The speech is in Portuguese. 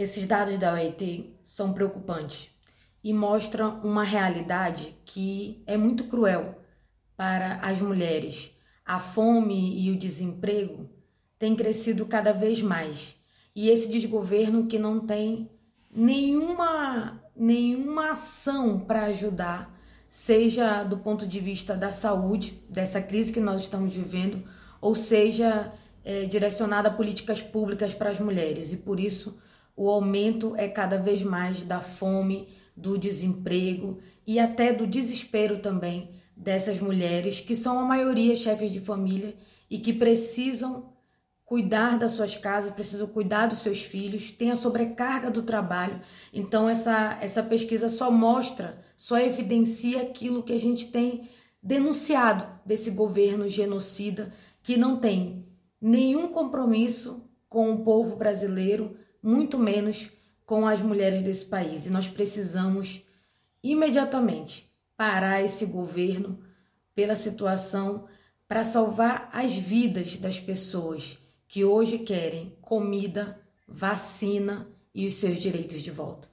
Esses dados da OIT são preocupantes e mostram uma realidade que é muito cruel para as mulheres. A fome e o desemprego têm crescido cada vez mais. E esse desgoverno que não tem nenhuma nenhuma ação para ajudar, seja do ponto de vista da saúde, dessa crise que nós estamos vivendo, ou seja é, direcionada a políticas públicas para as mulheres. E por isso o aumento é cada vez mais da fome, do desemprego e até do desespero também dessas mulheres que são a maioria chefes de família e que precisam cuidar das suas casas, precisam cuidar dos seus filhos, tem a sobrecarga do trabalho. Então essa essa pesquisa só mostra, só evidencia aquilo que a gente tem denunciado desse governo genocida que não tem nenhum compromisso com o povo brasileiro, muito menos com as mulheres desse país. E nós precisamos imediatamente parar esse governo pela situação para salvar as vidas das pessoas que hoje querem comida, vacina e os seus direitos de volta.